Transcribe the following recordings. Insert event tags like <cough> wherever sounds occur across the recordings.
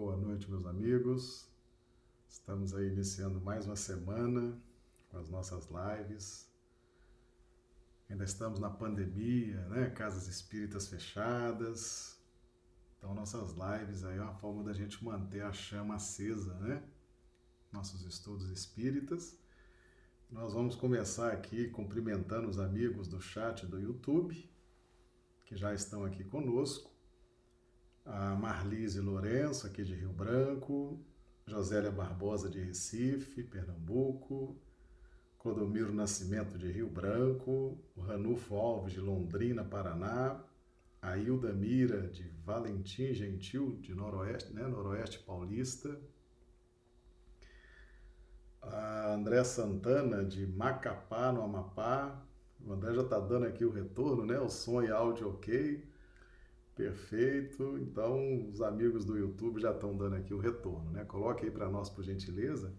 Boa noite, meus amigos. Estamos aí iniciando mais uma semana com as nossas lives. Ainda estamos na pandemia, né? Casas espíritas fechadas. Então, nossas lives aí é uma forma da gente manter a chama acesa, né? Nossos estudos espíritas. Nós vamos começar aqui cumprimentando os amigos do chat do YouTube, que já estão aqui conosco. A Marlise Lourenço, aqui de Rio Branco, Josélia Barbosa de Recife, Pernambuco, Clodomiro Nascimento de Rio Branco, o Ranulfo Alves de Londrina, Paraná, a Hilda Mira de Valentim Gentil de Noroeste, né, Noroeste Paulista, a André Santana de Macapá, no Amapá. O André já está dando aqui o retorno, né? O som e áudio ok. Perfeito. Então, os amigos do YouTube já estão dando aqui o retorno, né? Coloque aí para nós, por gentileza,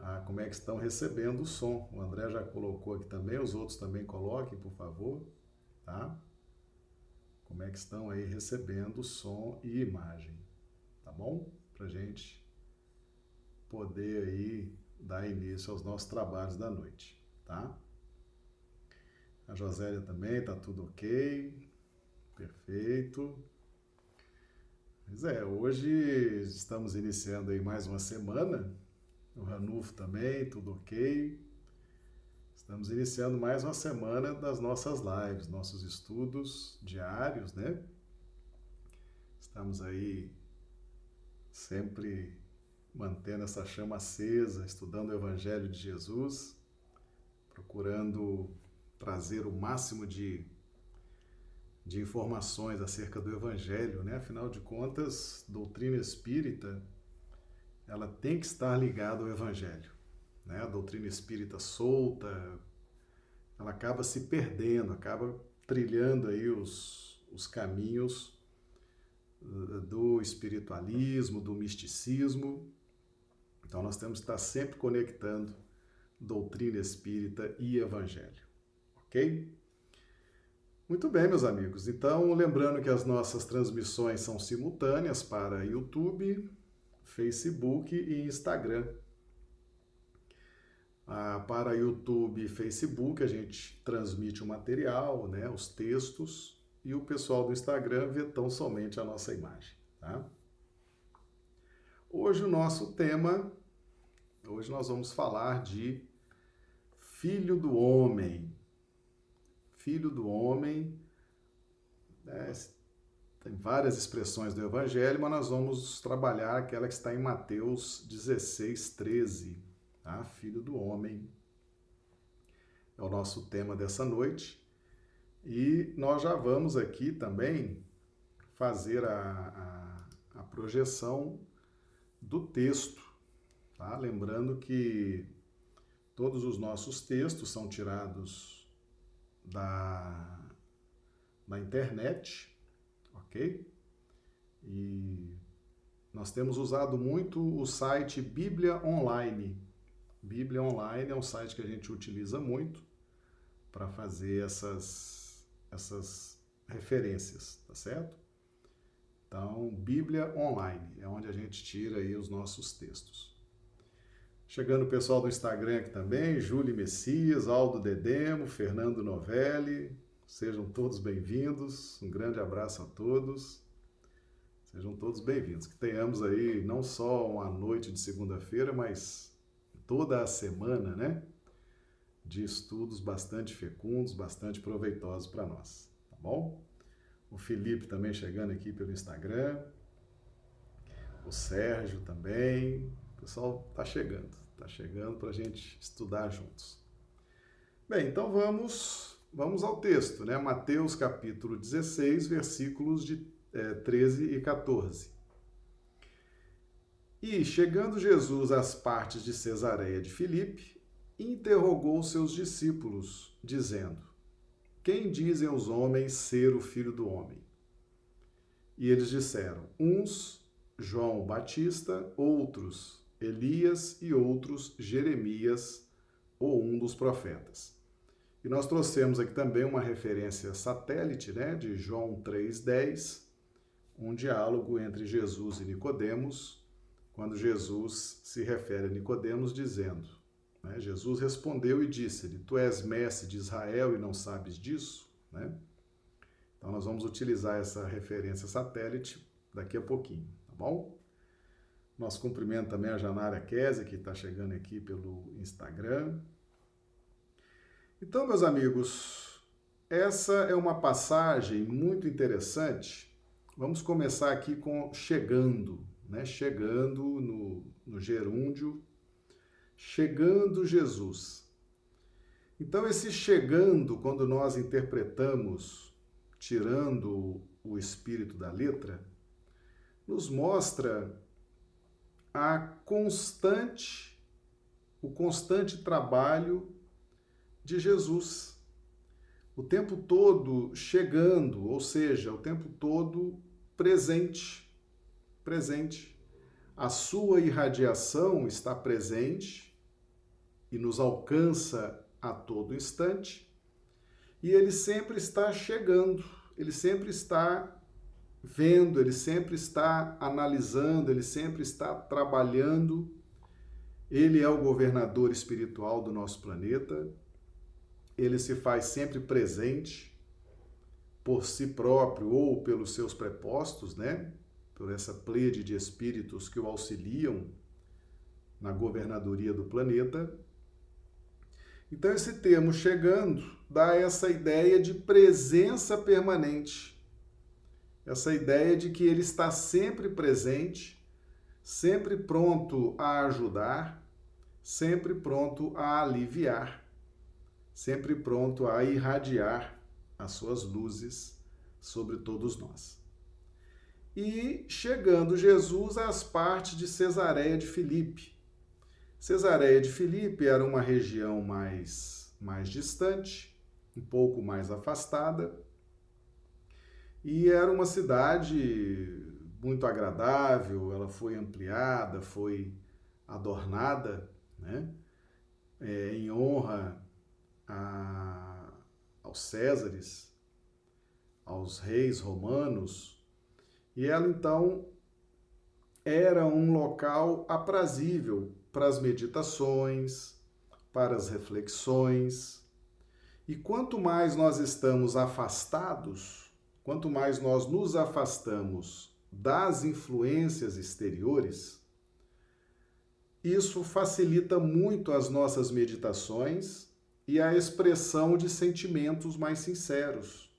ah, como é que estão recebendo o som. O André já colocou aqui também, os outros também coloquem, por favor, tá? Como é que estão aí recebendo som e imagem, tá bom? Para gente poder aí dar início aos nossos trabalhos da noite, tá? A Josélia também, tá tudo ok. Perfeito. Pois é, hoje estamos iniciando aí mais uma semana. O Ranulfo também, tudo ok. Estamos iniciando mais uma semana das nossas lives, nossos estudos diários, né? Estamos aí sempre mantendo essa chama acesa, estudando o Evangelho de Jesus, procurando trazer o máximo de de informações acerca do Evangelho, né? Afinal de contas, doutrina espírita, ela tem que estar ligada ao Evangelho, né? A doutrina espírita solta, ela acaba se perdendo, acaba trilhando aí os, os caminhos eh, do espiritualismo, do misticismo. Então nós temos que estar sempre conectando doutrina espírita e evangelho, ok? Muito bem, meus amigos. Então, lembrando que as nossas transmissões são simultâneas para YouTube, Facebook e Instagram. Ah, para YouTube e Facebook, a gente transmite o material, né, os textos, e o pessoal do Instagram vê tão somente a nossa imagem. Tá? Hoje o nosso tema, hoje nós vamos falar de Filho do Homem, filho do homem. Né? Tem várias expressões do Evangelho, mas nós vamos trabalhar aquela que está em Mateus 16, 13. Tá? Filho do homem. É o nosso tema dessa noite. E nós já vamos aqui também fazer a, a, a projeção do texto. Tá? Lembrando que todos os nossos textos são tirados da, da internet, ok? E nós temos usado muito o site Bíblia Online. Bíblia Online é um site que a gente utiliza muito para fazer essas, essas referências, tá certo? Então, Bíblia Online é onde a gente tira aí os nossos textos. Chegando o pessoal do Instagram aqui também, Júlio Messias, Aldo Dedemo, Fernando Novelli, sejam todos bem-vindos, um grande abraço a todos, sejam todos bem-vindos, que tenhamos aí não só uma noite de segunda-feira, mas toda a semana, né, de estudos bastante fecundos, bastante proveitosos para nós, tá bom? O Felipe também chegando aqui pelo Instagram, o Sérgio também, o pessoal tá chegando. Está chegando para a gente estudar juntos. Bem, então vamos, vamos ao texto, né? Mateus capítulo 16, versículos de é, 13 e 14. E, chegando Jesus às partes de Cesareia de Filipe, interrogou seus discípulos, dizendo: Quem dizem os homens ser o filho do homem? E eles disseram: Uns, João Batista, outros, Elias e outros Jeremias ou um dos profetas. E nós trouxemos aqui também uma referência satélite, né, de João 3:10, um diálogo entre Jesus e Nicodemos, quando Jesus se refere a Nicodemos dizendo: né, Jesus respondeu e disse-lhe: Tu és mestre de Israel e não sabes disso? Né? Então nós vamos utilizar essa referência satélite daqui a pouquinho, tá bom? Nosso cumprimento também a Janara Kese, que está chegando aqui pelo Instagram. Então, meus amigos, essa é uma passagem muito interessante. Vamos começar aqui com chegando, né? Chegando no, no gerúndio, chegando Jesus. Então, esse chegando, quando nós interpretamos, tirando o espírito da letra, nos mostra a constante, o constante trabalho de Jesus. O tempo todo chegando, ou seja, o tempo todo presente. Presente. A sua irradiação está presente e nos alcança a todo instante. E ele sempre está chegando, ele sempre está vendo, ele sempre está analisando, ele sempre está trabalhando. Ele é o governador espiritual do nosso planeta. Ele se faz sempre presente por si próprio ou pelos seus prepostos, né? Por essa plede de espíritos que o auxiliam na governadoria do planeta. Então, esse termo chegando dá essa ideia de presença permanente essa ideia de que ele está sempre presente, sempre pronto a ajudar, sempre pronto a aliviar, sempre pronto a irradiar as suas luzes sobre todos nós. E chegando Jesus às partes de Cesareia de Filipe. Cesareia de Filipe era uma região mais mais distante, um pouco mais afastada, e era uma cidade muito agradável, ela foi ampliada, foi adornada, né? É, em honra a, aos Césares, aos reis romanos, e ela então era um local aprazível para as meditações, para as reflexões. E quanto mais nós estamos afastados quanto mais nós nos afastamos das influências exteriores, isso facilita muito as nossas meditações e a expressão de sentimentos mais sinceros.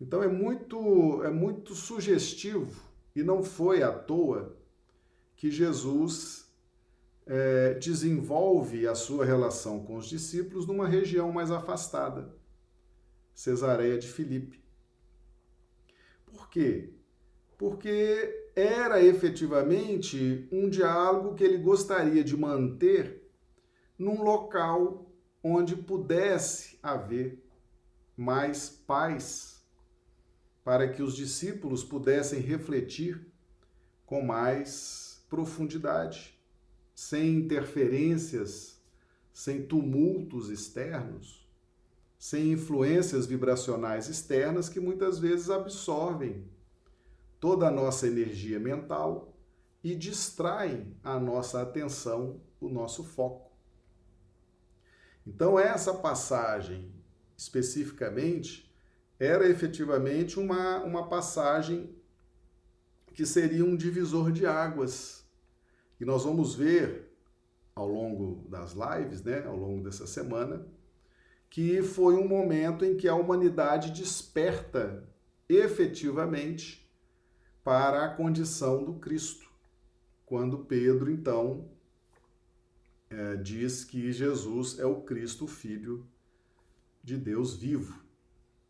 Então é muito é muito sugestivo e não foi à toa que Jesus é, desenvolve a sua relação com os discípulos numa região mais afastada, Cesareia de Filipe. Quê? Porque era efetivamente um diálogo que ele gostaria de manter num local onde pudesse haver mais paz, para que os discípulos pudessem refletir com mais profundidade, sem interferências, sem tumultos externos sem influências vibracionais externas que muitas vezes absorvem toda a nossa energia mental e distraem a nossa atenção, o nosso foco. Então, essa passagem, especificamente, era efetivamente uma, uma passagem que seria um divisor de águas. E nós vamos ver ao longo das lives, né, ao longo dessa semana, que foi um momento em que a humanidade desperta efetivamente para a condição do Cristo. Quando Pedro, então, é, diz que Jesus é o Cristo, Filho de Deus vivo.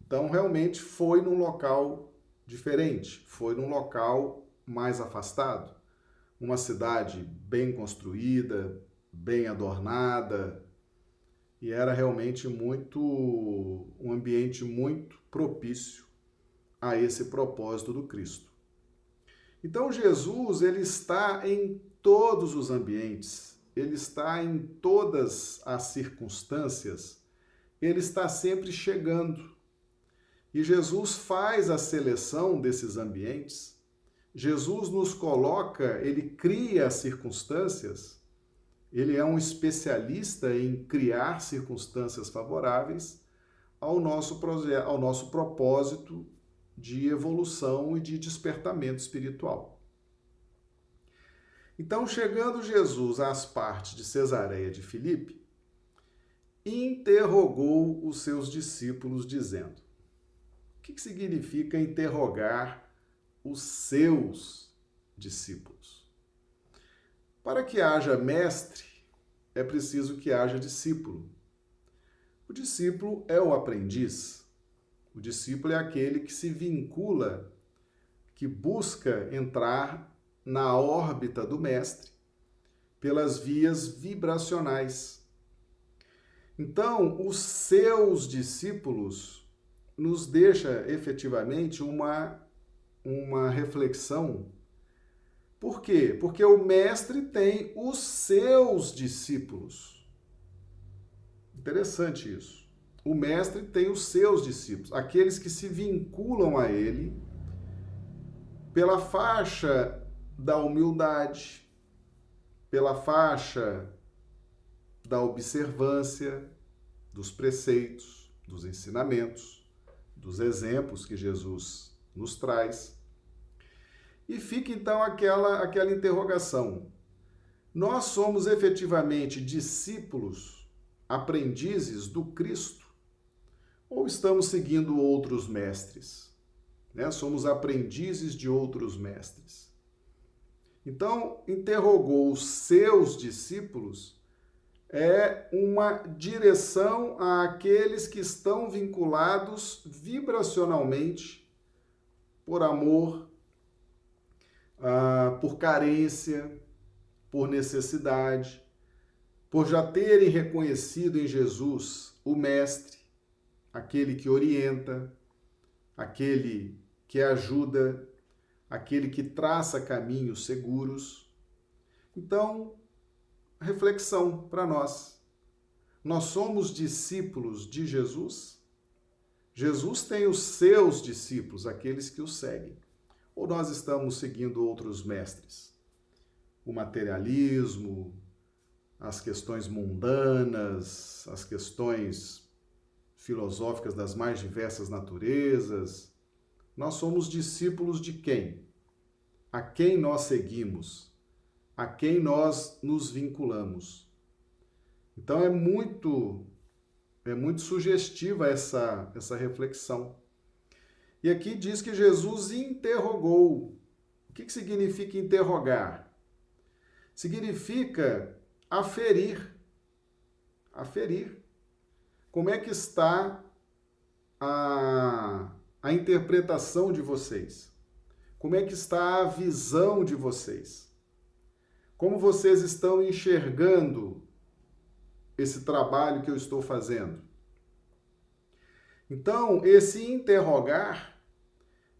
Então, realmente foi num local diferente, foi num local mais afastado, uma cidade bem construída, bem adornada, e era realmente muito um ambiente muito propício a esse propósito do Cristo. Então Jesus, ele está em todos os ambientes, ele está em todas as circunstâncias, ele está sempre chegando. E Jesus faz a seleção desses ambientes. Jesus nos coloca, ele cria as circunstâncias. Ele é um especialista em criar circunstâncias favoráveis ao nosso, ao nosso propósito de evolução e de despertamento espiritual. Então, chegando Jesus às partes de Cesareia de Filipe, interrogou os seus discípulos, dizendo: O que significa interrogar os seus discípulos? Para que haja mestre, é preciso que haja discípulo. O discípulo é o aprendiz. O discípulo é aquele que se vincula, que busca entrar na órbita do mestre pelas vias vibracionais. Então, os seus discípulos nos deixa efetivamente uma uma reflexão. Por quê? Porque o mestre tem os seus discípulos. Interessante isso. O mestre tem os seus discípulos, aqueles que se vinculam a ele pela faixa da humildade, pela faixa da observância dos preceitos, dos ensinamentos, dos exemplos que Jesus nos traz. E fica então aquela, aquela interrogação: nós somos efetivamente discípulos, aprendizes do Cristo? Ou estamos seguindo outros mestres? Né? Somos aprendizes de outros mestres. Então, interrogou os seus discípulos é uma direção àqueles que estão vinculados vibracionalmente por amor, ah, por carência, por necessidade, por já terem reconhecido em Jesus o Mestre, aquele que orienta, aquele que ajuda, aquele que traça caminhos seguros. Então, reflexão para nós. Nós somos discípulos de Jesus? Jesus tem os seus discípulos, aqueles que o seguem. Ou nós estamos seguindo outros mestres? O materialismo, as questões mundanas, as questões filosóficas das mais diversas naturezas, nós somos discípulos de quem? A quem nós seguimos? A quem nós nos vinculamos? Então é muito é muito sugestiva essa essa reflexão. E aqui diz que Jesus interrogou. O que, que significa interrogar? Significa aferir. Aferir. Como é que está a a interpretação de vocês? Como é que está a visão de vocês? Como vocês estão enxergando esse trabalho que eu estou fazendo? Então, esse interrogar,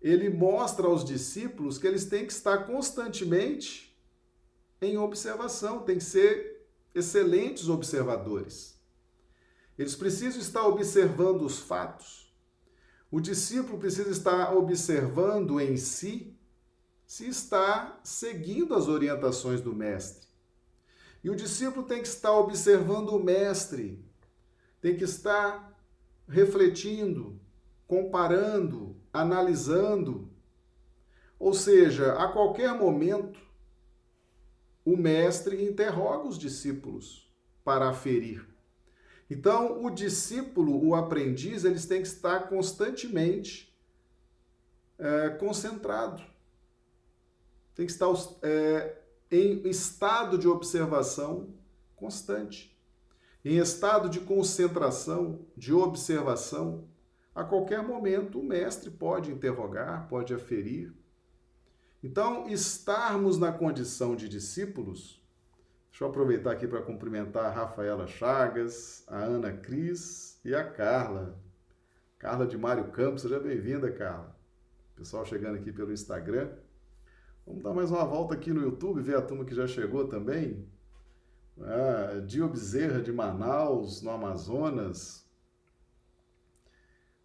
ele mostra aos discípulos que eles têm que estar constantemente em observação, têm que ser excelentes observadores. Eles precisam estar observando os fatos, o discípulo precisa estar observando em si se está seguindo as orientações do mestre. E o discípulo tem que estar observando o mestre, tem que estar refletindo, comparando, analisando. Ou seja, a qualquer momento, o mestre interroga os discípulos para aferir então, o discípulo, o aprendiz, eles têm que estar constantemente é, concentrado. Tem que estar é, em estado de observação constante. Em estado de concentração, de observação, a qualquer momento o mestre pode interrogar, pode aferir. Então, estarmos na condição de discípulos Deixa eu aproveitar aqui para cumprimentar a Rafaela Chagas, a Ana Cris e a Carla. Carla de Mário Campos, seja bem-vinda, Carla. Pessoal chegando aqui pelo Instagram. Vamos dar mais uma volta aqui no YouTube, ver a turma que já chegou também. Ah, Dio Bezerra de Manaus, no Amazonas.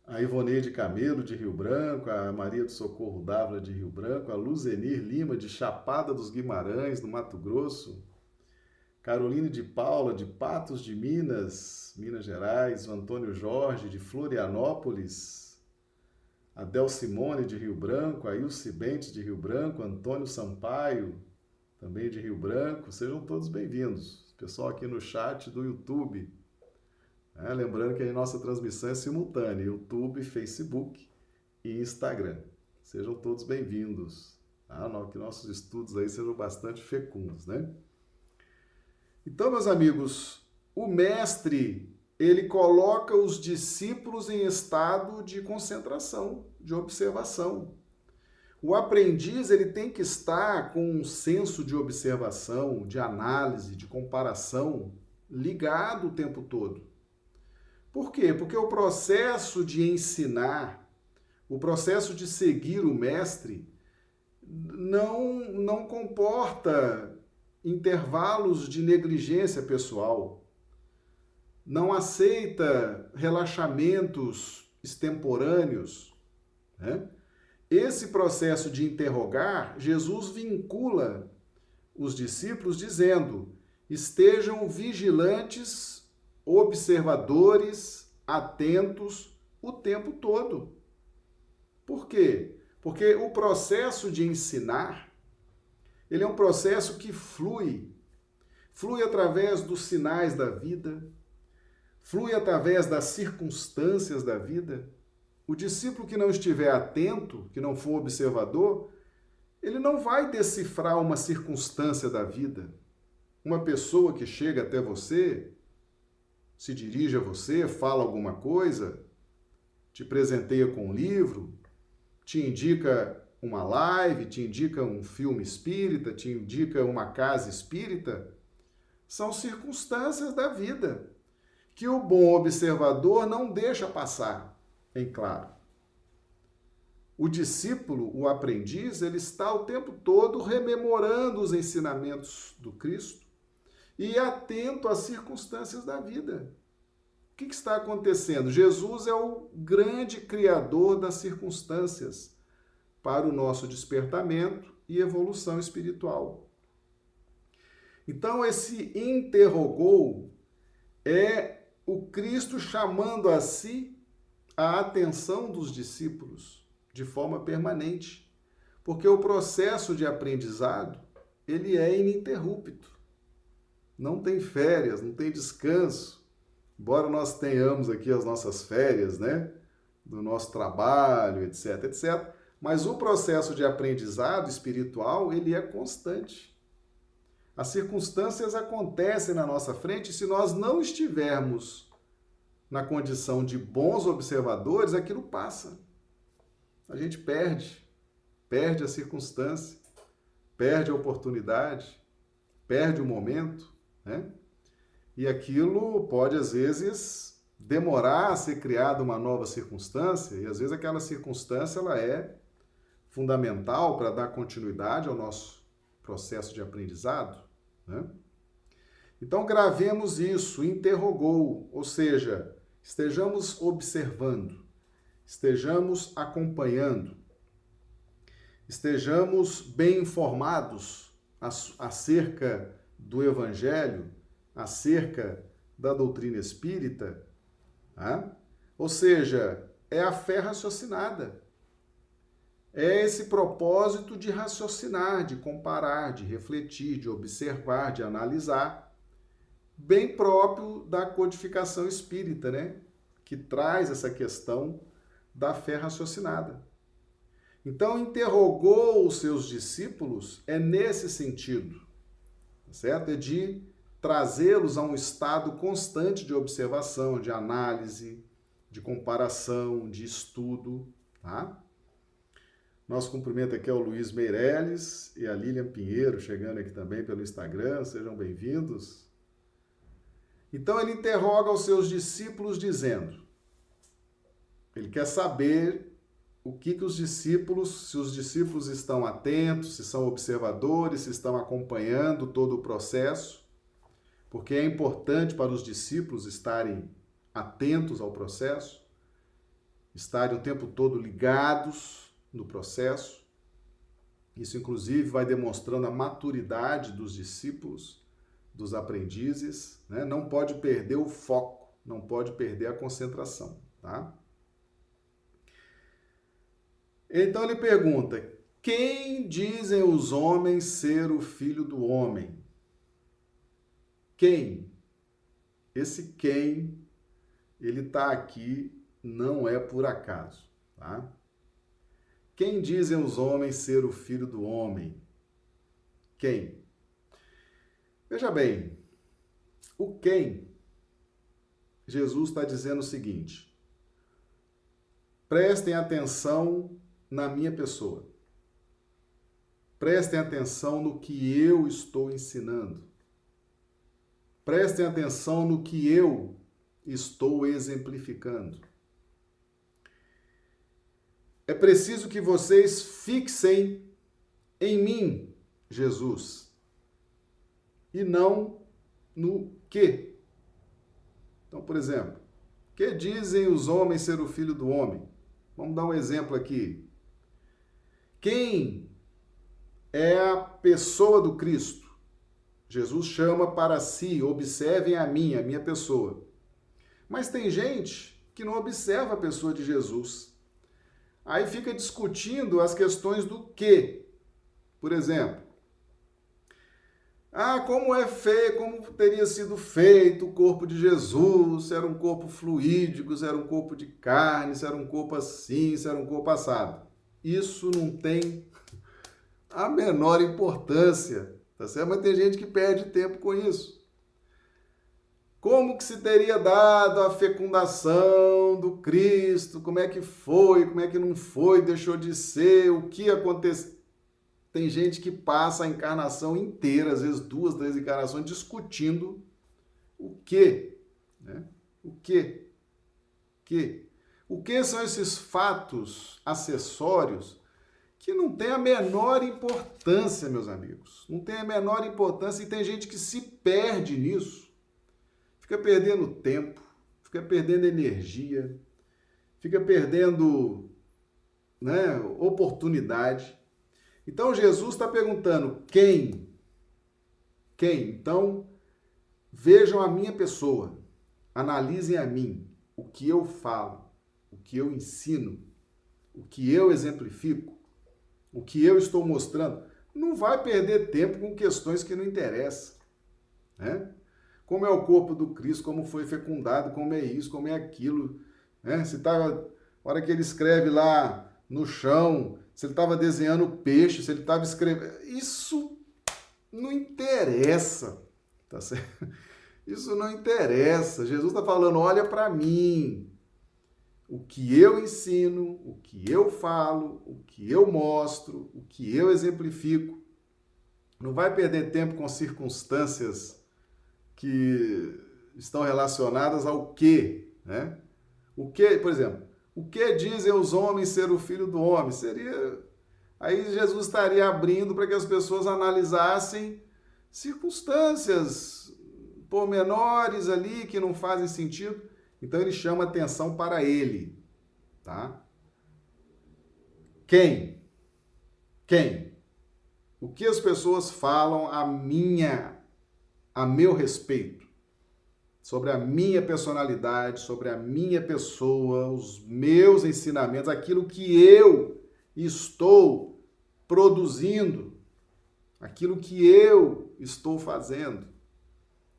A Ivoneide Camelo, de Rio Branco, a Maria do Socorro Dávila, de Rio Branco, a Luzenir Lima, de Chapada dos Guimarães, no Mato Grosso, Caroline de Paula, de Patos de Minas, Minas Gerais, o Antônio Jorge, de Florianópolis, a Del Simone, de Rio Branco, a Ilse Bentes, de Rio Branco, Antônio Sampaio, também de Rio Branco, sejam todos bem-vindos. Pessoal aqui no chat do YouTube. É, lembrando que a nossa transmissão é simultânea, YouTube, Facebook e Instagram. Sejam todos bem-vindos. Tá? Que nossos estudos aí sejam bastante fecundos, né? Então, meus amigos, o mestre, ele coloca os discípulos em estado de concentração, de observação. O aprendiz, ele tem que estar com um senso de observação, de análise, de comparação ligado o tempo todo. Por quê? Porque o processo de ensinar, o processo de seguir o mestre, não, não comporta intervalos de negligência pessoal, não aceita relaxamentos extemporâneos. Né? Esse processo de interrogar, Jesus vincula os discípulos dizendo: estejam vigilantes observadores, atentos o tempo todo. Por quê? Porque o processo de ensinar, ele é um processo que flui, flui através dos sinais da vida, flui através das circunstâncias da vida. O discípulo que não estiver atento, que não for observador, ele não vai decifrar uma circunstância da vida. Uma pessoa que chega até você, se dirige a você, fala alguma coisa, te presenteia com um livro, te indica uma live, te indica um filme espírita, te indica uma casa espírita, são circunstâncias da vida que o bom observador não deixa passar em claro. O discípulo, o aprendiz, ele está o tempo todo rememorando os ensinamentos do Cristo e atento às circunstâncias da vida. O que, está acontecendo? Jesus é o grande criador das circunstâncias para o nosso despertamento e evolução espiritual. Então, esse interrogou é o Cristo chamando a si a atenção dos discípulos de forma permanente, porque o processo de aprendizado ele é ininterrupto não tem férias, não tem descanso. Embora nós tenhamos aqui as nossas férias, né? Do nosso trabalho, etc, etc. Mas o processo de aprendizado espiritual, ele é constante. As circunstâncias acontecem na nossa frente e se nós não estivermos na condição de bons observadores, aquilo passa. A gente perde, perde a circunstância, perde a oportunidade, perde o momento. Né? E aquilo pode, às vezes, demorar a ser criada uma nova circunstância, e às vezes aquela circunstância ela é fundamental para dar continuidade ao nosso processo de aprendizado. Né? Então, gravemos isso, interrogou, ou seja, estejamos observando, estejamos acompanhando, estejamos bem informados acerca do Evangelho acerca da doutrina espírita, tá? ou seja, é a fé raciocinada. É esse propósito de raciocinar, de comparar, de refletir, de observar, de analisar, bem próprio da codificação espírita, né? Que traz essa questão da fé raciocinada. Então, interrogou os seus discípulos é nesse sentido certo? É de trazê-los a um estado constante de observação, de análise, de comparação, de estudo, tá? Nosso cumprimento aqui ao Luiz Meirelles e a Lilian Pinheiro, chegando aqui também pelo Instagram, sejam bem-vindos. Então ele interroga os seus discípulos dizendo: ele quer saber o que, que os discípulos, se os discípulos estão atentos, se são observadores, se estão acompanhando todo o processo, porque é importante para os discípulos estarem atentos ao processo. estarem o tempo todo ligados no processo. Isso, inclusive, vai demonstrando a maturidade dos discípulos, dos aprendizes. Né? Não pode perder o foco, não pode perder a concentração. Tá? Então ele pergunta: Quem dizem os homens ser o filho do homem? Quem? Esse quem, ele está aqui, não é por acaso, tá? Quem dizem os homens ser o filho do homem? Quem? Veja bem, o quem, Jesus está dizendo o seguinte: prestem atenção na minha pessoa. Prestem atenção no que eu estou ensinando. Prestem atenção no que eu estou exemplificando. É preciso que vocês fixem em mim, Jesus, e não no que. Então, por exemplo, que dizem os homens ser o filho do homem? Vamos dar um exemplo aqui. Quem é a pessoa do Cristo? Jesus chama para si, observem a mim, a minha pessoa. Mas tem gente que não observa a pessoa de Jesus. Aí fica discutindo as questões do que. Por exemplo, ah, como é feio, como teria sido feito o corpo de Jesus, se era um corpo fluídico, se era um corpo de carne, se era um corpo assim, se era um corpo assado. Isso não tem a menor importância Tá certo? Mas tem gente que perde tempo com isso. Como que se teria dado a fecundação do Cristo? Como é que foi? Como é que não foi? Deixou de ser? O que aconteceu? Tem gente que passa a encarnação inteira, às vezes duas, três encarnações, discutindo o que, né? O que, que, o que são esses fatos acessórios que não tem a menor importância, meus amigos. Não tem a menor importância e tem gente que se perde nisso. Fica perdendo tempo, fica perdendo energia, fica perdendo né, oportunidade. Então Jesus está perguntando: quem? Quem? Então vejam a minha pessoa, analisem a mim, o que eu falo, o que eu ensino, o que eu exemplifico o que eu estou mostrando, não vai perder tempo com questões que não interessam. Né? Como é o corpo do Cristo, como foi fecundado, como é isso, como é aquilo. Né? Se estava, tá, hora que ele escreve lá no chão, se ele estava desenhando peixe, se ele estava escrevendo. Isso não interessa. Tá certo? <laughs> Isso não interessa. Jesus está falando: olha para mim o que eu ensino, o que eu falo, o que eu mostro, o que eu exemplifico. Não vai perder tempo com circunstâncias que estão relacionadas ao que, né? O que, por exemplo, o que dizem os homens ser o filho do homem? Seria aí Jesus estaria abrindo para que as pessoas analisassem circunstâncias pormenores ali que não fazem sentido então ele chama atenção para ele, tá? Quem? Quem? O que as pessoas falam a minha a meu respeito? Sobre a minha personalidade, sobre a minha pessoa, os meus ensinamentos, aquilo que eu estou produzindo, aquilo que eu estou fazendo,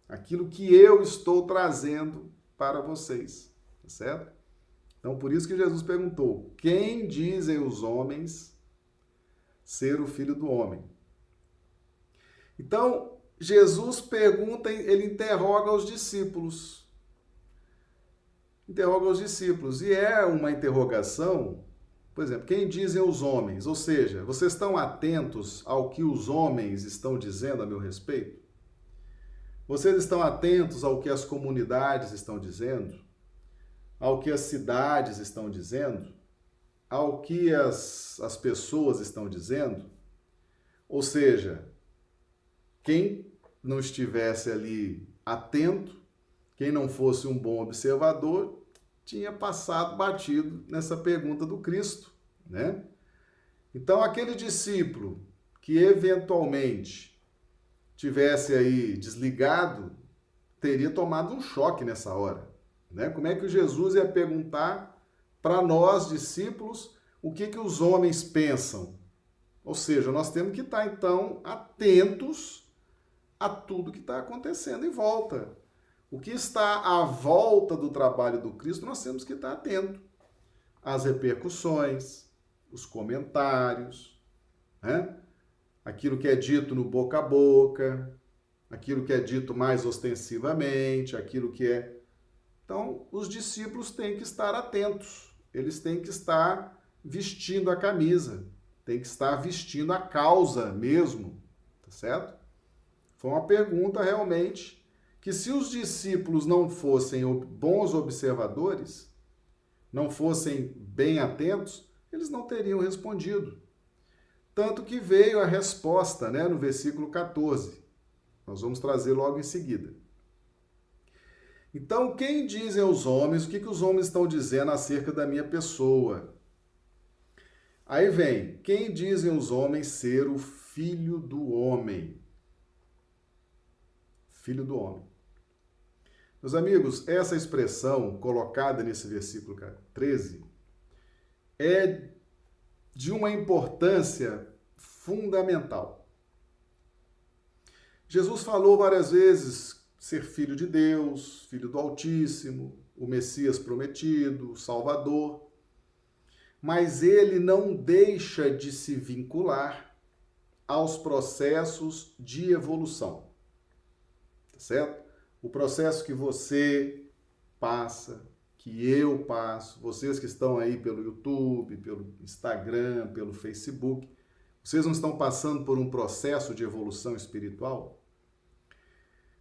aquilo que eu estou trazendo para vocês, tá certo? Então, por isso que Jesus perguntou: quem dizem os homens ser o filho do homem? Então, Jesus pergunta, ele interroga os discípulos. Interroga os discípulos. E é uma interrogação, por exemplo, quem dizem os homens? Ou seja, vocês estão atentos ao que os homens estão dizendo a meu respeito? Vocês estão atentos ao que as comunidades estão dizendo? Ao que as cidades estão dizendo? Ao que as, as pessoas estão dizendo? Ou seja, quem não estivesse ali atento, quem não fosse um bom observador, tinha passado batido nessa pergunta do Cristo, né? Então, aquele discípulo que eventualmente tivesse aí desligado, teria tomado um choque nessa hora, né? Como é que Jesus ia perguntar para nós, discípulos, o que, que os homens pensam? Ou seja, nós temos que estar, então, atentos a tudo que está acontecendo em volta. O que está à volta do trabalho do Cristo, nós temos que estar atento às repercussões, os comentários, né? Aquilo que é dito no boca a boca, aquilo que é dito mais ostensivamente, aquilo que é. Então, os discípulos têm que estar atentos, eles têm que estar vestindo a camisa, têm que estar vestindo a causa mesmo, tá certo? Foi uma pergunta realmente que se os discípulos não fossem bons observadores, não fossem bem atentos, eles não teriam respondido. Tanto que veio a resposta, né, no versículo 14. Nós vamos trazer logo em seguida. Então, quem dizem os homens, o que, que os homens estão dizendo acerca da minha pessoa? Aí vem, quem dizem os homens ser o filho do homem? Filho do homem. Meus amigos, essa expressão colocada nesse versículo 13 é de uma importância fundamental. Jesus falou várias vezes ser filho de Deus, filho do Altíssimo, o Messias prometido, o Salvador, mas ele não deixa de se vincular aos processos de evolução tá certo? O processo que você passa, que eu passo, vocês que estão aí pelo YouTube, pelo Instagram, pelo Facebook, vocês não estão passando por um processo de evolução espiritual?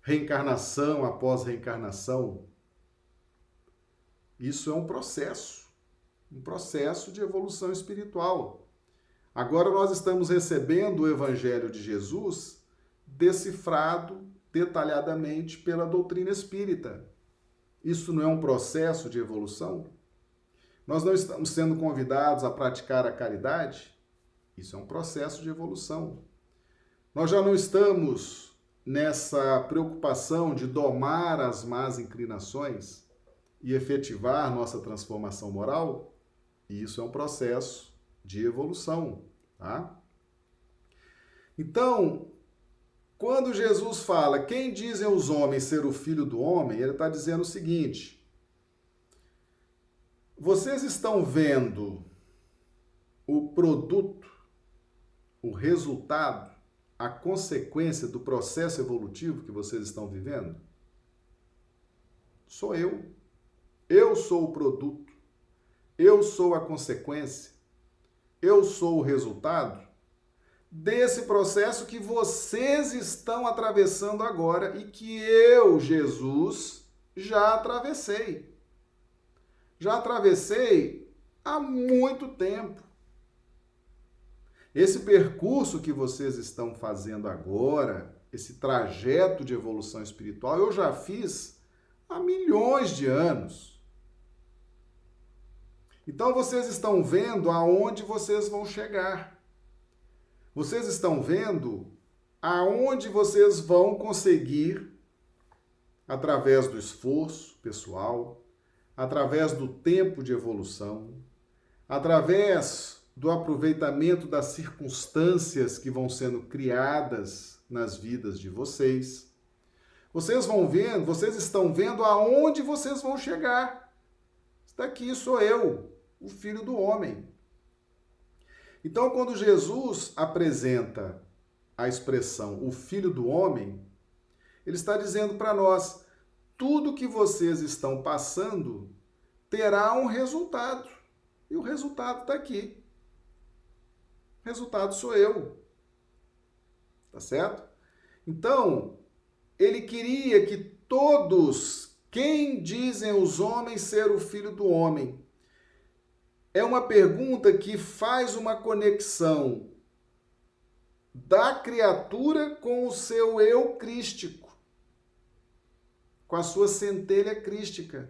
Reencarnação após reencarnação. Isso é um processo, um processo de evolução espiritual. Agora nós estamos recebendo o Evangelho de Jesus decifrado detalhadamente pela doutrina espírita. Isso não é um processo de evolução? Nós não estamos sendo convidados a praticar a caridade? Isso é um processo de evolução. Nós já não estamos nessa preocupação de domar as más inclinações e efetivar nossa transformação moral? Isso é um processo de evolução, tá? Então, quando Jesus fala, quem dizem os homens ser o filho do homem, ele está dizendo o seguinte: vocês estão vendo o produto, o resultado, a consequência do processo evolutivo que vocês estão vivendo? Sou eu. Eu sou o produto. Eu sou a consequência. Eu sou o resultado desse processo que vocês estão atravessando agora e que eu, Jesus, já atravessei. Já atravessei há muito tempo. Esse percurso que vocês estão fazendo agora, esse trajeto de evolução espiritual, eu já fiz há milhões de anos. Então vocês estão vendo aonde vocês vão chegar. Vocês estão vendo aonde vocês vão conseguir, através do esforço pessoal, através do tempo de evolução, através do aproveitamento das circunstâncias que vão sendo criadas nas vidas de vocês. Vocês vão vendo, vocês estão vendo aonde vocês vão chegar. Daqui sou eu, o filho do homem. Então, quando Jesus apresenta a expressão o filho do homem, ele está dizendo para nós: tudo que vocês estão passando terá um resultado. E o resultado está aqui. O resultado sou eu. Tá certo? Então, ele queria que todos, quem dizem os homens ser o filho do homem, é uma pergunta que faz uma conexão da criatura com o seu eu crístico, com a sua centelha crística.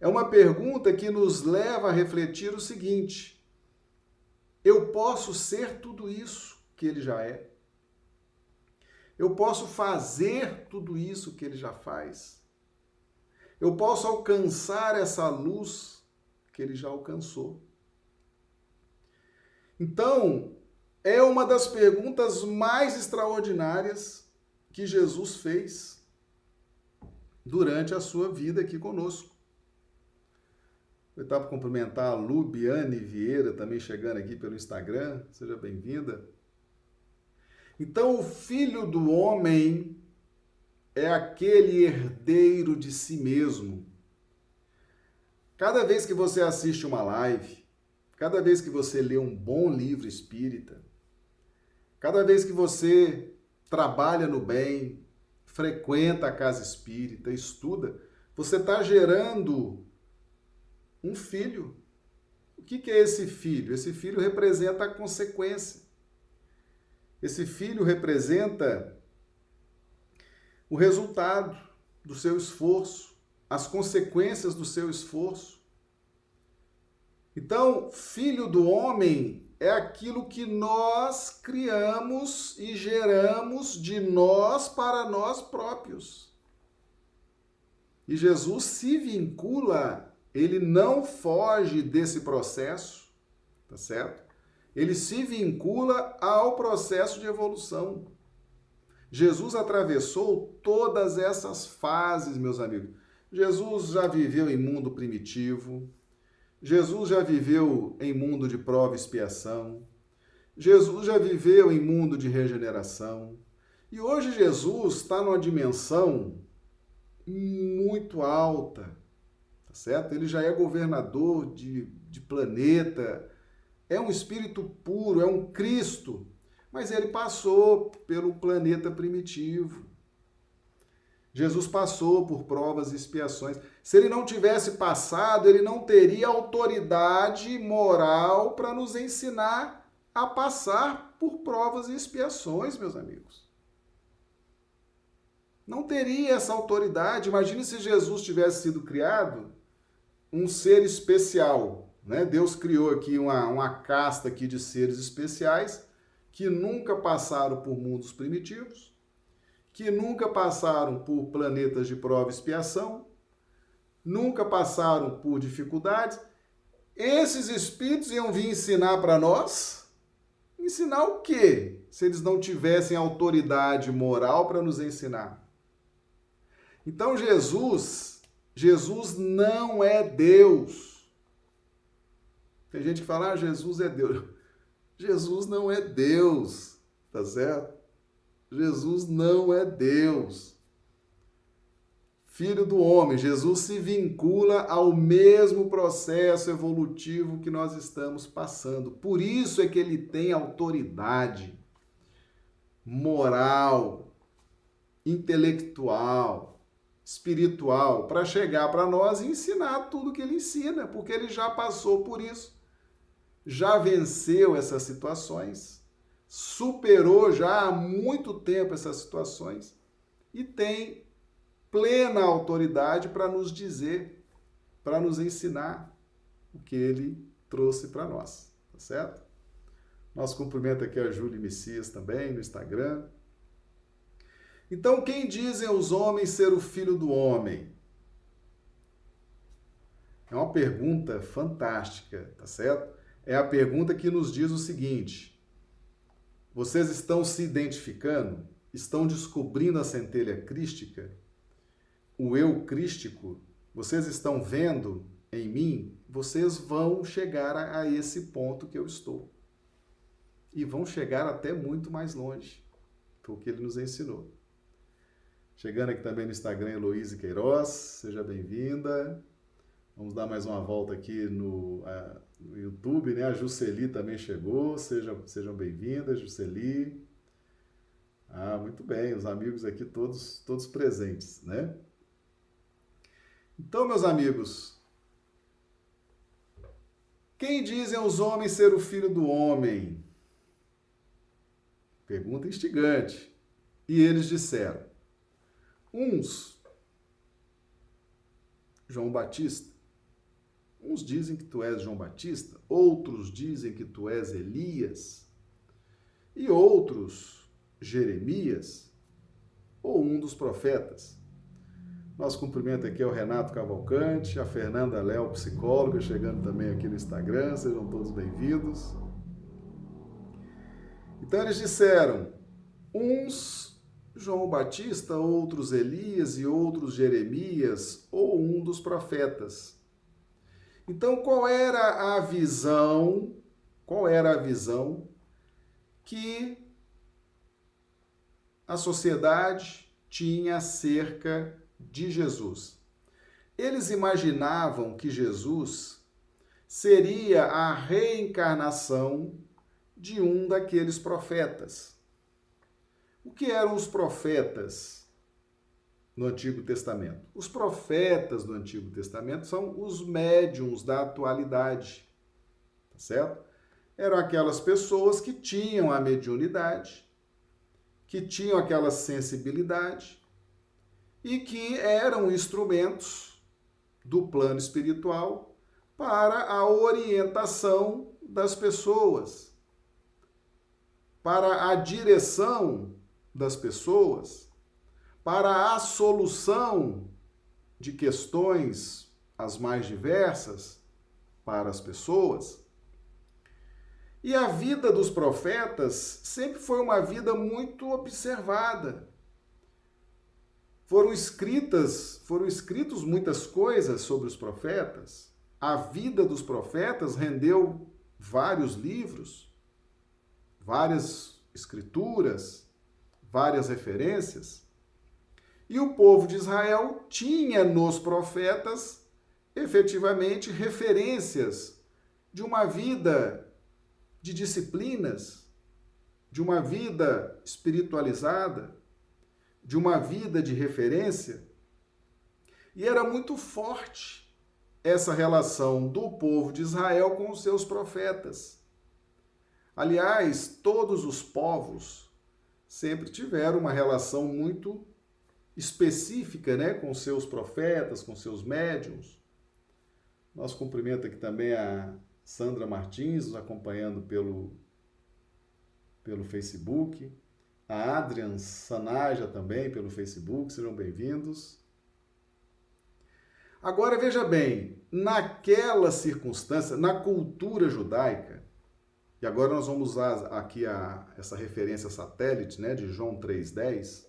é uma pergunta que nos leva a refletir o seguinte: eu posso ser tudo isso que ele já é? Eu posso fazer tudo isso que ele já faz? Eu posso alcançar essa luz que ele já alcançou? Então, é uma das perguntas mais extraordinárias que Jesus fez durante a sua vida aqui conosco. Aproveitar para cumprimentar a Lubiane Vieira, também chegando aqui pelo Instagram. Seja bem-vinda. Então, o filho do homem é aquele herdeiro de si mesmo. Cada vez que você assiste uma live, cada vez que você lê um bom livro espírita, cada vez que você trabalha no bem, frequenta a casa espírita, estuda, você está gerando um filho. O que, que é esse filho? Esse filho representa a consequência. Esse filho representa o resultado do seu esforço, as consequências do seu esforço. Então, filho do homem é aquilo que nós criamos e geramos de nós para nós próprios. E Jesus se vincula ele não foge desse processo, tá certo? Ele se vincula ao processo de evolução. Jesus atravessou todas essas fases, meus amigos. Jesus já viveu em mundo primitivo, Jesus já viveu em mundo de prova e expiação, Jesus já viveu em mundo de regeneração. E hoje Jesus está numa dimensão muito alta, Tá certo? Ele já é governador de, de planeta, é um espírito puro, é um Cristo, mas ele passou pelo planeta primitivo. Jesus passou por provas e expiações. Se ele não tivesse passado, ele não teria autoridade moral para nos ensinar a passar por provas e expiações, meus amigos. Não teria essa autoridade. Imagine se Jesus tivesse sido criado um ser especial. Né? Deus criou aqui uma, uma casta aqui de seres especiais que nunca passaram por mundos primitivos, que nunca passaram por planetas de prova e expiação, nunca passaram por dificuldades. Esses espíritos iam vir ensinar para nós? Ensinar o quê? Se eles não tivessem autoridade moral para nos ensinar. Então Jesus Jesus não é Deus. Tem gente que fala, ah, Jesus é Deus. <laughs> Jesus não é Deus, tá certo? Jesus não é Deus. Filho do homem, Jesus se vincula ao mesmo processo evolutivo que nós estamos passando. Por isso é que ele tem autoridade moral, intelectual, espiritual para chegar para nós e ensinar tudo que ele ensina, porque ele já passou por isso, já venceu essas situações, superou já há muito tempo essas situações e tem plena autoridade para nos dizer, para nos ensinar o que ele trouxe para nós, tá certo? Nosso cumprimento aqui a Júlia Messias também no Instagram. Então, quem dizem os homens ser o filho do homem? É uma pergunta fantástica, tá certo? É a pergunta que nos diz o seguinte: vocês estão se identificando? Estão descobrindo a centelha crística? O eu crístico? Vocês estão vendo em mim? Vocês vão chegar a, esse ponto que eu estou. E vão chegar até muito mais longe. Foi o que ele nos ensinou. Chegando aqui também no Instagram, Heloísa Queiroz, seja bem-vinda. Vamos dar mais uma volta aqui no, uh, no, YouTube, né? A Juceli também chegou, seja, sejam bem-vindas, Juceli. Ah, muito bem, os amigos aqui todos, todos presentes, né? Então, meus amigos, quem dizem os homens ser o filho do homem? Pergunta instigante. E eles disseram: Uns, João Batista, Uns dizem que tu és João Batista, outros dizem que tu és Elias, e outros Jeremias ou um dos profetas. Nosso cumprimento aqui é o Renato Cavalcante, a Fernanda Léo, psicóloga, chegando também aqui no Instagram, sejam todos bem-vindos. Então eles disseram: uns João Batista, outros Elias e outros Jeremias ou um dos profetas. Então qual era a visão? Qual era a visão que a sociedade tinha acerca de Jesus? Eles imaginavam que Jesus seria a reencarnação de um daqueles profetas. O que eram os profetas no Antigo Testamento? Os profetas do Antigo Testamento são os médiums da atualidade, tá certo? Eram aquelas pessoas que tinham a mediunidade, que tinham aquela sensibilidade e que eram instrumentos do plano espiritual para a orientação das pessoas para a direção das pessoas, para a solução de questões as mais diversas para as pessoas. E a vida dos profetas sempre foi uma vida muito observada. Foram escritas, foram escritos muitas coisas sobre os profetas. A vida dos profetas rendeu vários livros várias escrituras, várias referências. E o povo de Israel tinha nos profetas efetivamente referências de uma vida de disciplinas, de uma vida espiritualizada, de uma vida de referência. E era muito forte essa relação do povo de Israel com os seus profetas. Aliás, todos os povos sempre tiveram uma relação muito específica né, com seus profetas, com seus médiums. Nosso cumprimento aqui também a Sandra Martins, nos acompanhando pelo, pelo Facebook. A Adrian Sanaja também pelo Facebook, sejam bem-vindos. Agora veja bem, naquela circunstância, na cultura judaica, e agora nós vamos usar aqui a, essa referência satélite né, de João 3,10.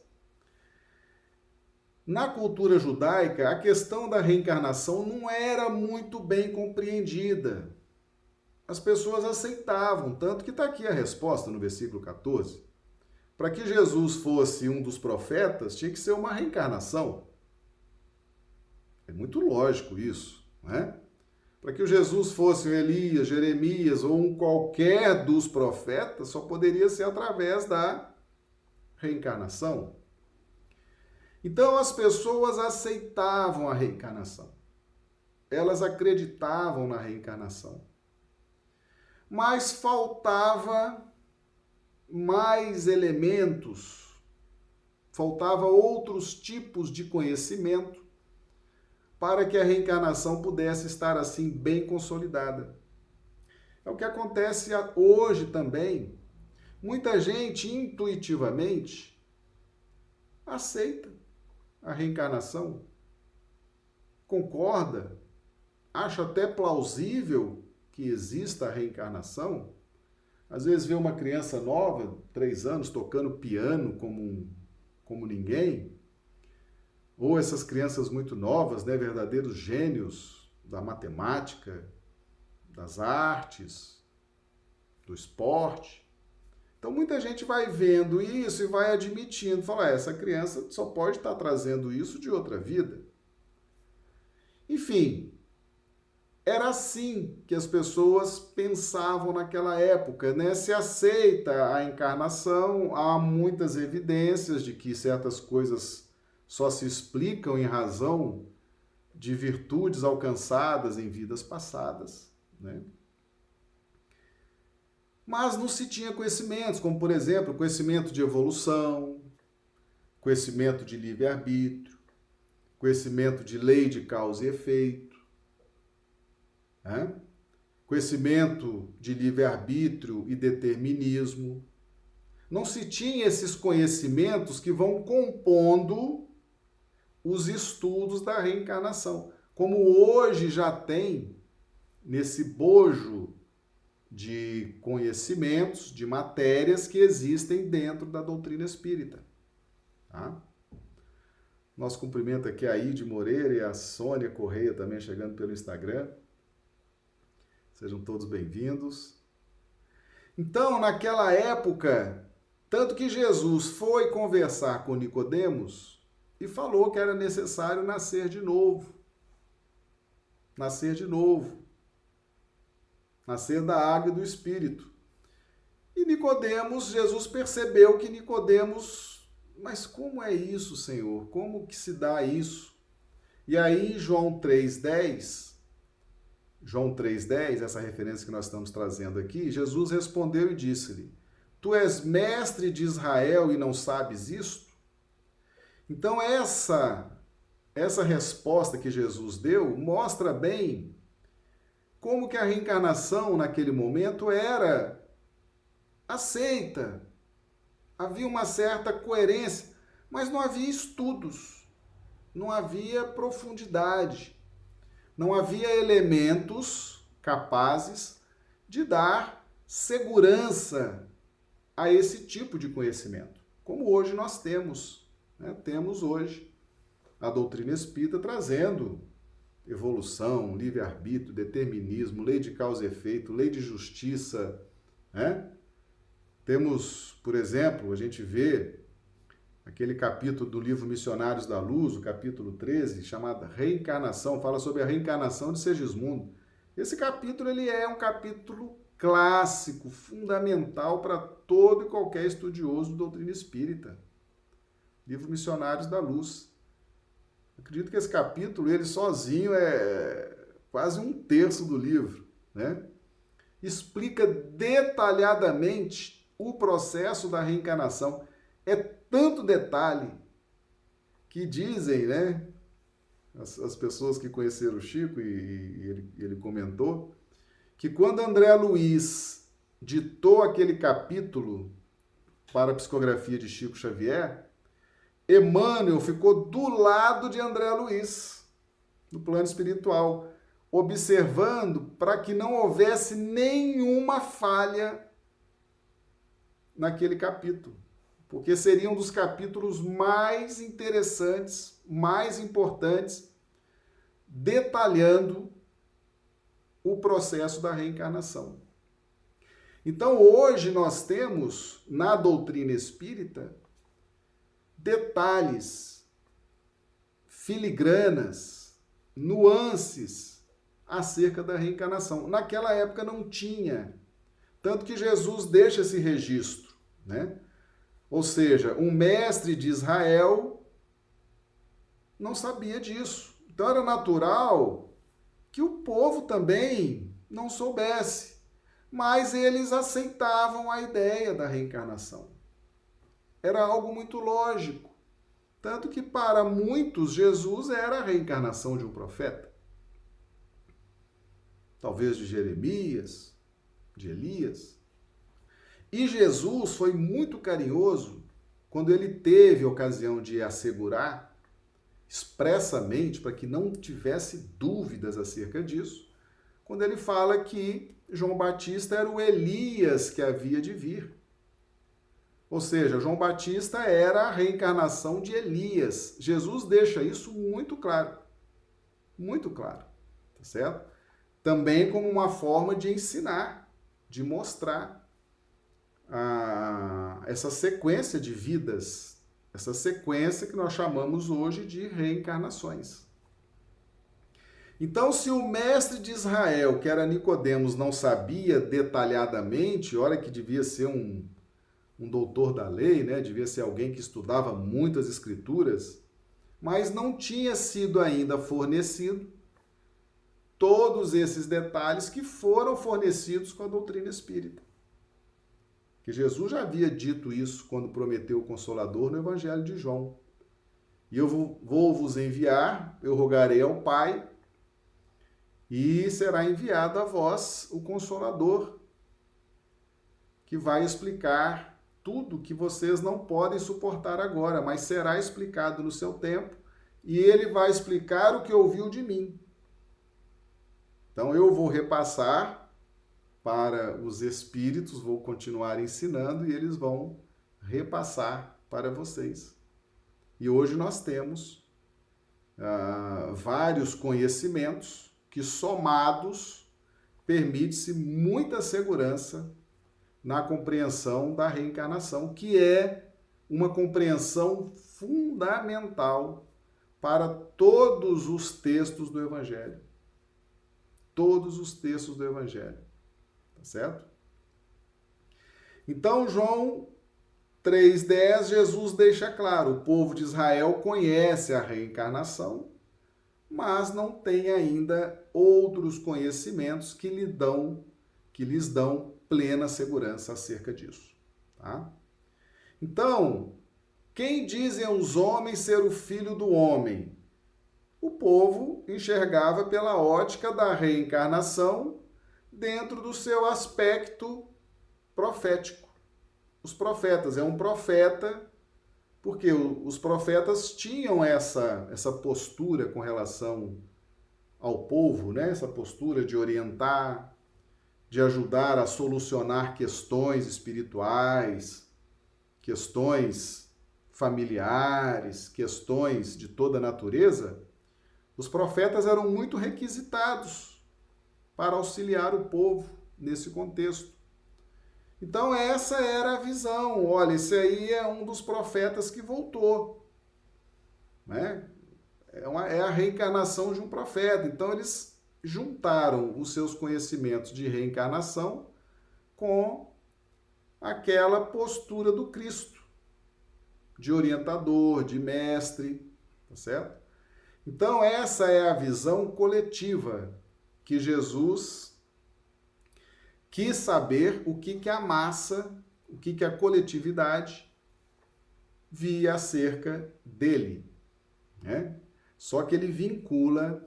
Na cultura judaica, a questão da reencarnação não era muito bem compreendida. As pessoas aceitavam, tanto que está aqui a resposta no versículo 14. Para que Jesus fosse um dos profetas, tinha que ser uma reencarnação. É muito lógico isso, não é? Para que o Jesus fosse um Elias, Jeremias ou um qualquer dos profetas, só poderia ser através da reencarnação. Então as pessoas aceitavam a reencarnação. Elas acreditavam na reencarnação. Mas faltava mais elementos, faltava outros tipos de conhecimento para que a reencarnação pudesse estar assim bem consolidada. É o que acontece hoje também. Muita gente intuitivamente aceita a reencarnação, concorda, acha até plausível que exista a reencarnação. Às vezes vê uma criança nova, três anos, tocando piano como, como ninguém, ou essas crianças muito novas, né, verdadeiros gênios da matemática, das artes, do esporte. Então muita gente vai vendo isso e vai admitindo, fala, ah, essa criança só pode estar trazendo isso de outra vida. Enfim, era assim que as pessoas pensavam naquela época, né? Se aceita a encarnação, há muitas evidências de que certas coisas só se explicam em razão de virtudes alcançadas em vidas passadas, né? Mas não se tinha conhecimentos, como por exemplo, conhecimento de evolução, conhecimento de livre-arbítrio, conhecimento de lei de causa e efeito. Né? Conhecimento de livre-arbítrio e determinismo. Não se tinha esses conhecimentos que vão compondo os estudos da reencarnação. Como hoje já tem nesse bojo de conhecimentos, de matérias que existem dentro da doutrina espírita. Tá? Nosso cumprimento aqui a Ide Moreira e a Sônia Correia também chegando pelo Instagram. Sejam todos bem-vindos. Então, naquela época, tanto que Jesus foi conversar com Nicodemos e falou que era necessário nascer de novo. Nascer de novo. Nascer da água e do espírito. E Nicodemos, Jesus percebeu que Nicodemos mas como é isso, Senhor? Como que se dá isso? E aí, João 3,10, João 3,10, essa referência que nós estamos trazendo aqui, Jesus respondeu e disse-lhe: Tu és mestre de Israel e não sabes isto? Então, essa, essa resposta que Jesus deu mostra bem como que a reencarnação naquele momento era aceita, havia uma certa coerência, mas não havia estudos, não havia profundidade, não havia elementos capazes de dar segurança a esse tipo de conhecimento, como hoje nós temos. Né? Temos hoje a doutrina espírita trazendo evolução, livre-arbítrio, determinismo, lei de causa e efeito, lei de justiça, né? Temos, por exemplo, a gente vê aquele capítulo do livro Missionários da Luz, o capítulo 13, chamado Reencarnação, fala sobre a reencarnação de Segismundo. Esse capítulo ele é um capítulo clássico, fundamental para todo e qualquer estudioso de doutrina espírita. Livro Missionários da Luz. Acredito que esse capítulo, ele sozinho, é quase um terço do livro, né? Explica detalhadamente o processo da reencarnação. É tanto detalhe que dizem, né? As, as pessoas que conheceram o Chico, e, e ele, ele comentou, que quando André Luiz ditou aquele capítulo para a psicografia de Chico Xavier, Emmanuel ficou do lado de André Luiz, no plano espiritual, observando para que não houvesse nenhuma falha naquele capítulo, porque seria um dos capítulos mais interessantes, mais importantes, detalhando o processo da reencarnação. Então, hoje nós temos na doutrina espírita detalhes, filigranas, nuances acerca da reencarnação. Naquela época não tinha. Tanto que Jesus deixa esse registro né? Ou seja, um mestre de Israel não sabia disso. Então era natural que o povo também não soubesse, mas eles aceitavam a ideia da reencarnação. Era algo muito lógico. Tanto que para muitos Jesus era a reencarnação de um profeta. Talvez de Jeremias, de Elias. E Jesus foi muito carinhoso quando ele teve a ocasião de assegurar expressamente, para que não tivesse dúvidas acerca disso, quando ele fala que João Batista era o Elias que havia de vir. Ou seja, João Batista era a reencarnação de Elias. Jesus deixa isso muito claro. Muito claro. Tá certo? Também como uma forma de ensinar, de mostrar a, essa sequência de vidas, essa sequência que nós chamamos hoje de reencarnações. Então, se o mestre de Israel, que era Nicodemos, não sabia detalhadamente, hora que devia ser um, um doutor da lei, né? devia ser alguém que estudava muitas escrituras, mas não tinha sido ainda fornecido todos esses detalhes que foram fornecidos com a doutrina espírita que Jesus já havia dito isso quando prometeu o Consolador no Evangelho de João. E eu vou vos enviar, eu rogarei ao Pai, e será enviado a vós o Consolador, que vai explicar tudo que vocês não podem suportar agora, mas será explicado no seu tempo, e ele vai explicar o que ouviu de mim. Então eu vou repassar para os espíritos, vou continuar ensinando e eles vão repassar para vocês. E hoje nós temos ah, vários conhecimentos que somados permite-se muita segurança na compreensão da reencarnação, que é uma compreensão fundamental para todos os textos do Evangelho. Todos os textos do Evangelho. Tá certo? Então, João 3,10, Jesus deixa claro: o povo de Israel conhece a reencarnação, mas não tem ainda outros conhecimentos que lhe dão, que lhes dão plena segurança acerca disso. Tá? Então, quem dizem os homens ser o filho do homem? O povo enxergava pela ótica da reencarnação dentro do seu aspecto profético. Os profetas, é um profeta, porque os profetas tinham essa, essa postura com relação ao povo, né? essa postura de orientar, de ajudar a solucionar questões espirituais, questões familiares, questões de toda natureza, os profetas eram muito requisitados para auxiliar o povo nesse contexto. Então, essa era a visão. Olha, esse aí é um dos profetas que voltou. Né? É, uma, é a reencarnação de um profeta. Então, eles juntaram os seus conhecimentos de reencarnação com aquela postura do Cristo, de orientador, de mestre, tá certo? Então, essa é a visão coletiva que Jesus quis saber o que, que a massa, o que, que a coletividade via acerca dele. Né? Só que ele vincula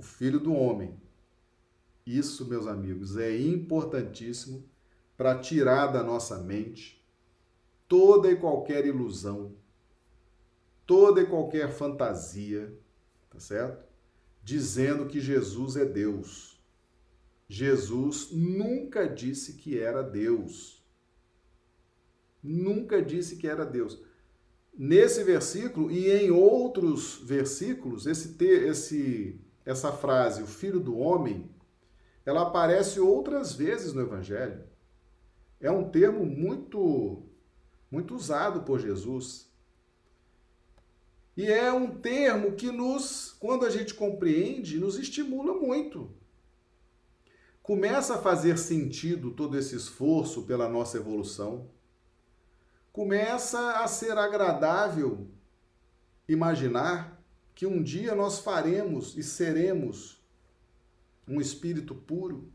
o Filho do Homem. Isso, meus amigos, é importantíssimo para tirar da nossa mente toda e qualquer ilusão, toda e qualquer fantasia, tá certo? Dizendo que Jesus é Deus. Jesus nunca disse que era Deus. Nunca disse que era Deus. Nesse versículo e em outros versículos, esse, esse essa frase, o filho do homem, ela aparece outras vezes no Evangelho. É um termo muito, muito usado por Jesus. E é um termo que nos, quando a gente compreende, nos estimula muito. Começa a fazer sentido todo esse esforço pela nossa evolução. Começa a ser agradável imaginar que um dia nós faremos e seremos um espírito puro.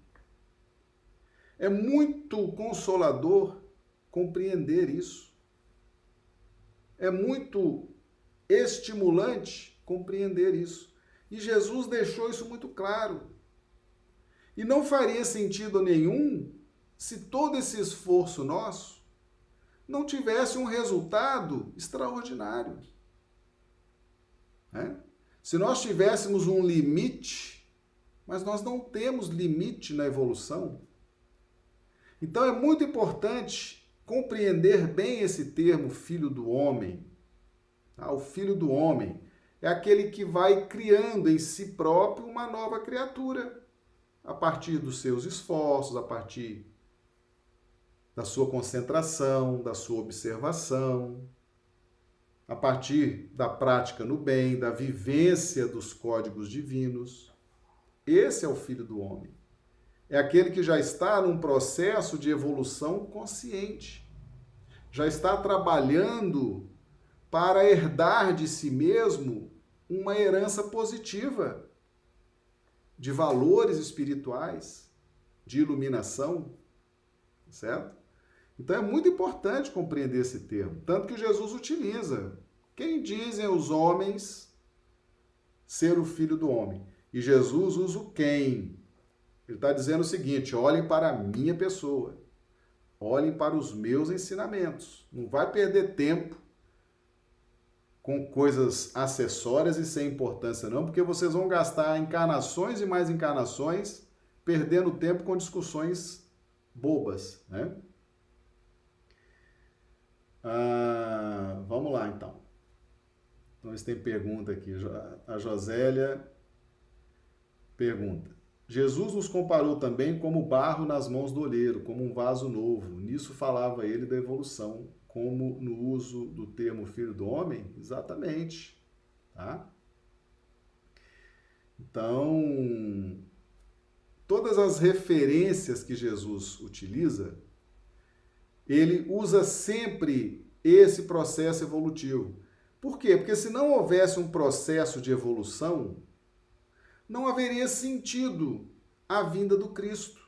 É muito consolador compreender isso. É muito estimulante compreender isso. E Jesus deixou isso muito claro. E não faria sentido nenhum se todo esse esforço nosso não tivesse um resultado extraordinário. Né? Se nós tivéssemos um limite, mas nós não temos limite na evolução, então é muito importante compreender bem esse termo filho do homem. Tá? O filho do homem é aquele que vai criando em si próprio uma nova criatura, a partir dos seus esforços, a partir da sua concentração, da sua observação, a partir da prática no bem, da vivência dos códigos divinos. Esse é o filho do homem. É aquele que já está num processo de evolução consciente. Já está trabalhando para herdar de si mesmo uma herança positiva de valores espirituais, de iluminação, certo? Então é muito importante compreender esse termo, tanto que Jesus utiliza. Quem dizem os homens ser o filho do homem? E Jesus usa o quem. Ele está dizendo o seguinte: olhem para a minha pessoa, olhem para os meus ensinamentos. Não vai perder tempo com coisas acessórias e sem importância, não, porque vocês vão gastar encarnações e mais encarnações perdendo tempo com discussões bobas, né? Ah, vamos lá, então. Então, tem pergunta aqui. A Josélia pergunta. Jesus nos comparou também como barro nas mãos do olheiro, como um vaso novo. Nisso falava ele da evolução, como no uso do termo filho do homem? Exatamente. Tá? Então, todas as referências que Jesus utiliza, ele usa sempre esse processo evolutivo. Por quê? Porque se não houvesse um processo de evolução, não haveria sentido a vinda do Cristo.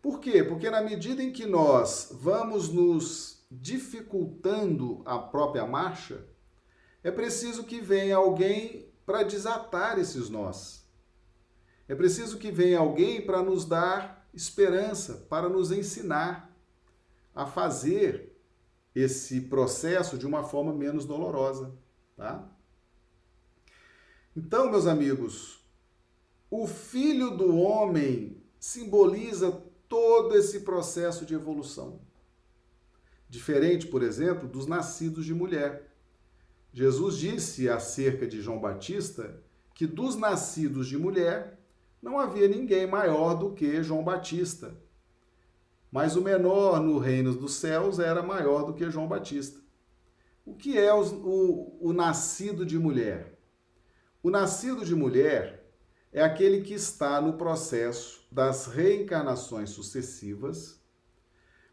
Por quê? Porque na medida em que nós vamos nos dificultando a própria marcha, é preciso que venha alguém para desatar esses nós. É preciso que venha alguém para nos dar esperança, para nos ensinar a fazer esse processo de uma forma menos dolorosa, tá? Então, meus amigos, o filho do homem simboliza todo esse processo de evolução. Diferente, por exemplo, dos nascidos de mulher. Jesus disse acerca de João Batista que dos nascidos de mulher não havia ninguém maior do que João Batista. Mas o menor no reino dos céus era maior do que João Batista. O que é o, o, o nascido de mulher? O nascido de mulher é aquele que está no processo das reencarnações sucessivas,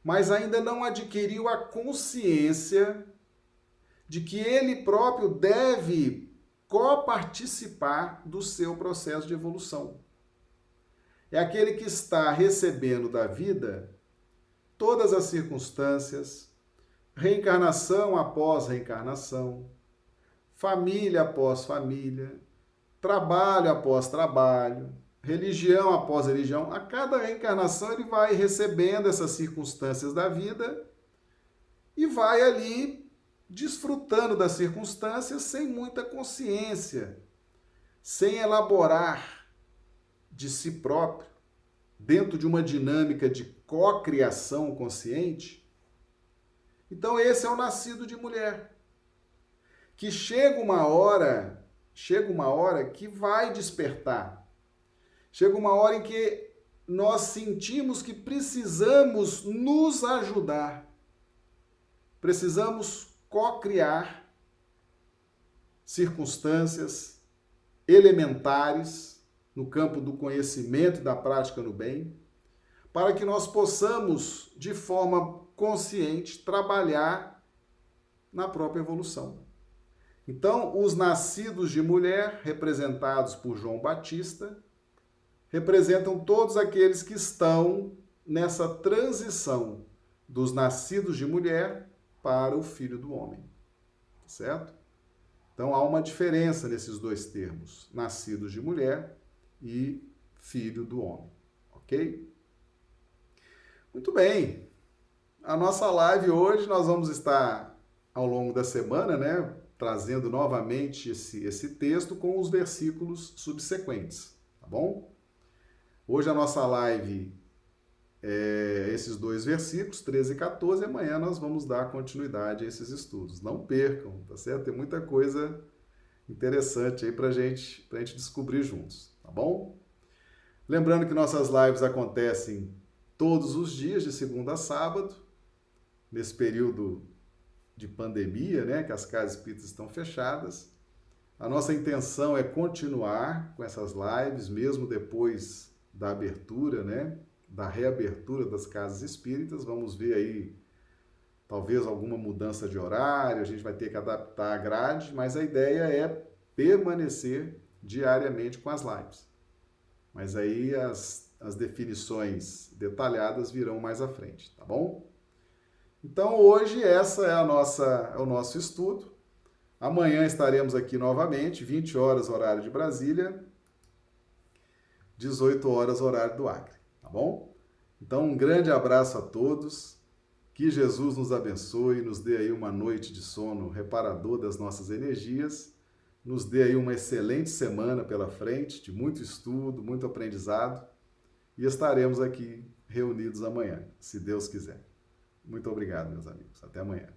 mas ainda não adquiriu a consciência de que ele próprio deve coparticipar do seu processo de evolução. É aquele que está recebendo da vida todas as circunstâncias, reencarnação após reencarnação, família após família, trabalho após trabalho, religião após religião. A cada reencarnação ele vai recebendo essas circunstâncias da vida e vai ali desfrutando das circunstâncias sem muita consciência, sem elaborar de si próprio, dentro de uma dinâmica de cocriação consciente. Então esse é o nascido de mulher que chega uma hora, chega uma hora que vai despertar. Chega uma hora em que nós sentimos que precisamos nos ajudar. Precisamos co-criar circunstâncias elementares no campo do conhecimento e da prática no bem, para que nós possamos, de forma consciente, trabalhar na própria evolução. Então, os nascidos de mulher, representados por João Batista, representam todos aqueles que estão nessa transição dos nascidos de mulher para o filho do homem. Certo? Então há uma diferença nesses dois termos, nascidos de mulher e filho do homem. OK? Muito bem. A nossa live hoje nós vamos estar ao longo da semana, né, trazendo novamente esse, esse texto com os versículos subsequentes, tá bom? Hoje a nossa live é esses dois versículos, 13 e 14, e amanhã nós vamos dar continuidade a esses estudos. Não percam, tá certo? Tem muita coisa interessante aí pra gente, pra gente descobrir juntos, tá bom? Lembrando que nossas lives acontecem todos os dias, de segunda a sábado, nesse período de pandemia, né, que as casas espíritas estão fechadas. A nossa intenção é continuar com essas lives, mesmo depois da abertura, né, da reabertura das casas espíritas. Vamos ver aí, talvez alguma mudança de horário, a gente vai ter que adaptar a grade, mas a ideia é permanecer diariamente com as lives. Mas aí as, as definições detalhadas virão mais à frente, tá bom? Então hoje essa é a nossa é o nosso estudo. Amanhã estaremos aqui novamente, 20 horas horário de Brasília, 18 horas, horário do Acre, tá bom? Então, um grande abraço a todos. Que Jesus nos abençoe, nos dê aí uma noite de sono reparador das nossas energias, nos dê aí uma excelente semana pela frente, de muito estudo, muito aprendizado, e estaremos aqui reunidos amanhã, se Deus quiser. Muito obrigado, meus amigos. Até amanhã.